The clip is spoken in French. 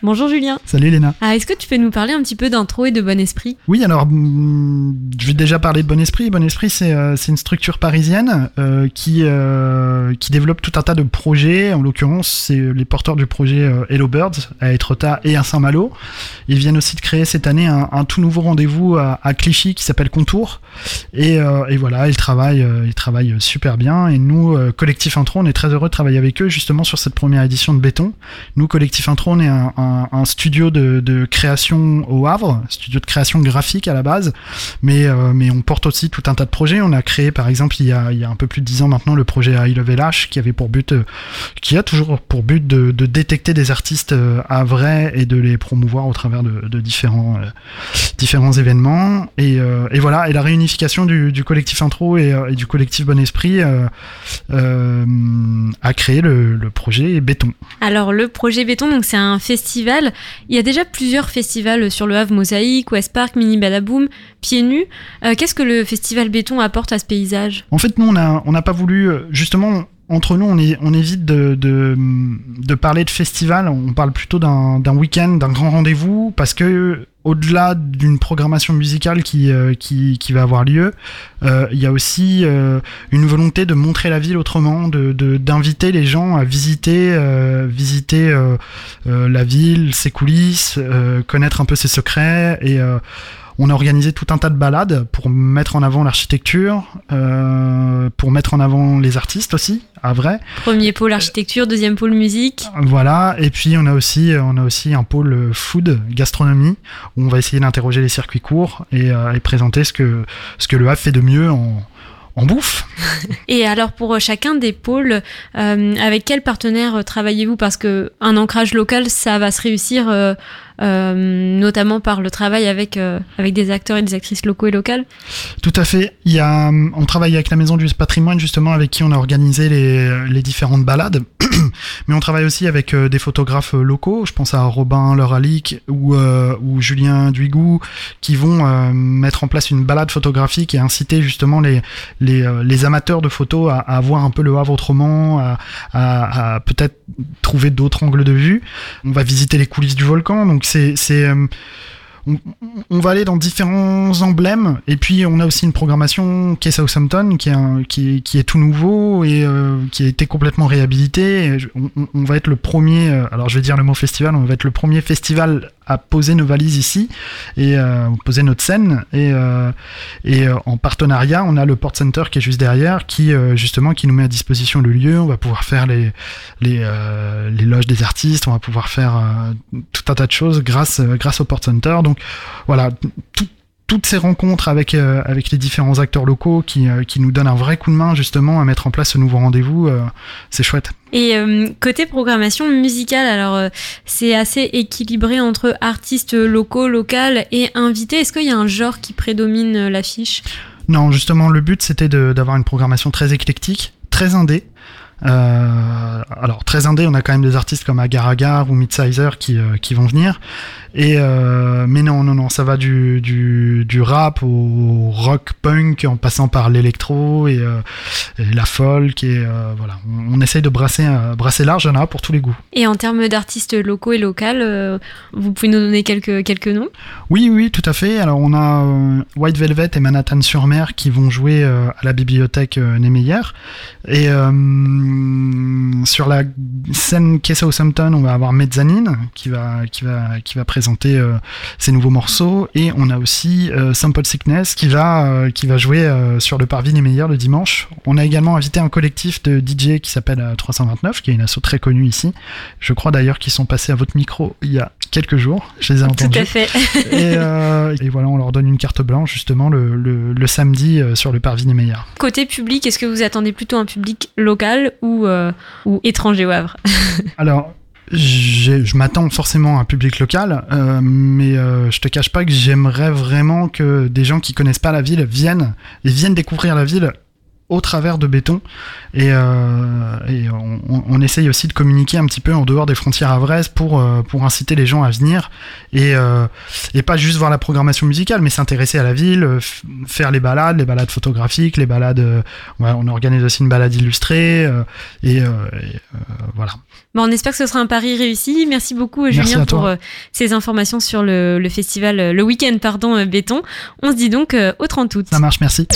Bonjour Julien. Salut Léna. Ah, Est-ce que tu peux nous parler un petit peu d'intro et de Bon Esprit? Oui, alors mm, je vais déjà parler de Bon Esprit. Bon Esprit, c'est euh, une structure parisienne euh, qui, euh, qui développe tout un tas de projets. En l'occurrence, c'est les porteurs du projet Hello Birds à Étretat et à Saint-Malo. Ils viennent aussi de créer cette année un, un tout nouveau rendez-vous à, à Clichy qui s'appelle Contour. Et, et voilà, ils travaillent, ils travaillent super bien. Et nous, Collectif Intro, on est très heureux de travailler avec eux justement sur cette première édition de Béton. Nous, Collectif Intro, on est un, un, un studio de, création au Havre, studio de création graphique à la base, mais, euh, mais on porte aussi tout un tas de projets. On a créé, par exemple, il y a, il y a un peu plus de dix ans maintenant, le projet I Love LH, qui avait pour but, euh, qui a toujours pour but de, détecter des artistes euh, à vrai et de les promouvoir au travers de, différents, différents événements. Et, et voilà, et la réunification du, collectif Intro et, du collectif Bon Esprit a créé le, le projet Béton. Alors le projet Béton, c'est un festival. Il y a déjà plusieurs festivals sur le Havre, Mosaïque, West Park, Mini Badaboom, Pieds Nus. Euh, Qu'est-ce que le festival Béton apporte à ce paysage? En fait, nous, on n'a pas voulu, euh, justement, entre nous, on, on évite de, de, parler de festival, on parle plutôt d'un week-end, d'un grand rendez-vous, parce que au-delà d'une programmation musicale qui, euh, qui, qui va avoir lieu, euh, il y a aussi euh, une volonté de montrer la ville autrement, de d'inviter les gens à visiter, visiter la ville, ses coulisses, connaître un peu ses secrets et on a organisé tout un tas de balades pour mettre en avant l'architecture, euh, pour mettre en avant les artistes aussi, à vrai. Premier pôle architecture, deuxième pôle musique. Voilà. Et puis on a aussi, on a aussi un pôle food, gastronomie, on va essayer d'interroger les circuits courts et, euh, présenter ce que le Havre fait de mieux en bouffe. Et alors pour euh, chacun des pôles, euh, avec quel partenaire travaillez-vous? Parce que un ancrage local, ça va se réussir notamment par le travail avec, euh, avec des acteurs et des actrices locaux et locales. Tout à fait. Il y a, on travaille avec la Maison du Patrimoine justement avec qui on a organisé les, les différentes balades, mais on travaille aussi avec euh, des photographes euh, locaux. Je pense à Robin Leuralic ou, euh, ou Julien Duigou qui vont euh, mettre en place une balade photographique et inciter justement les, les, euh, les amateurs de photos à, à voir un peu le Havre autrement, à, à, à peut-être trouver d'autres angles de vue. On va visiter les coulisses du volcan, donc c'est euh, on, va aller dans différents emblèmes. Et puis on a aussi une programmation qui est Southampton qui est, qui, est- tout nouveau et euh, qui a été complètement réhabilité. On, va être le premier, euh, alors je vais dire le mot festival, on va être le premier festival à poser nos valises ici et euh, poser notre scène. Et, en partenariat on a le Port Center qui est juste derrière qui justement nous met à disposition le lieu. On va pouvoir faire les loges des artistes. On va pouvoir faire tout un tas de choses grâce au Port Center donc voilà tout- toutes ces rencontres avec euh, avec les différents acteurs locaux qui euh, qui nous donnent un vrai coup de main justement à mettre en place ce nouveau rendez-vous euh, c'est chouette Et côté programmation musicale, alors c'est assez équilibré entre artistes locaux, locales et invités. Est-ce qu'il y a un genre qui prédomine l'affiche? Non, justement, le but c'était d'avoir une programmation très éclectique, très indé. Euh, alors très indé, on a quand même des artistes comme Agar Agar ou Midsizer qui, euh, qui vont venir. Et euh, mais non, non, non, ça va du, du, du rap au rock punk en passant par l'électro et, et la folk et voilà. On, on essaye de brasser, brasser large, il y en a pour tous les goûts. Et en termes d'artistes locaux et locales, vous pouvez nous donner quelques, quelques noms? Oui, oui, tout à fait. Alors on a White Velvet et Manhattan-sur-Mer qui vont jouer à la bibliothèque Niemeyer. Et sur la scène Quai Southampton, on va avoir Mezzanine qui va, présenter euh, ses nouveaux morceaux. Et on a aussi euh, Sample Sickness qui va, euh, qui va jouer sur le parvis Niemeyer le dimanche. On a également invité un collectif de DJ qui s'appelle euh, 329, qui est une asso très connue ici. Je crois d'ailleurs qu'ils sont passés à votre micro il y a quelques jours. Je les ai entendus. Tout à fait. Et, euh, et voilà, on leur donne une carte blanche justement le, le, le samedi euh, sur le parvis des meilleurs. Côté public, est-ce que vous attendez plutôt un public local ou, euh, ou étranger au Havre Alors, je m'attends forcément à un public local, euh, mais euh, je te cache pas que j'aimerais vraiment que des gens qui connaissent pas la ville viennent et viennent découvrir la ville au travers de béton. Et, euh, et on, on, essaye aussi de communiquer un petit peu en dehors des frontières avraises pour, euh, pour inciter les gens à venir et, euh, et pas juste voir la programmation musicale, mais s'intéresser à la ville, faire les balades, les balades photographiques, les balades. Ouais, on organise aussi une balade illustrée et, et voilà. Bon, on espère que ce sera un pari réussi. Merci beaucoup, Merci Julien, pour ces informations sur le, le festival, le week-end, pardon, béton. On se dit donc au 30 août. Ça marche, merci.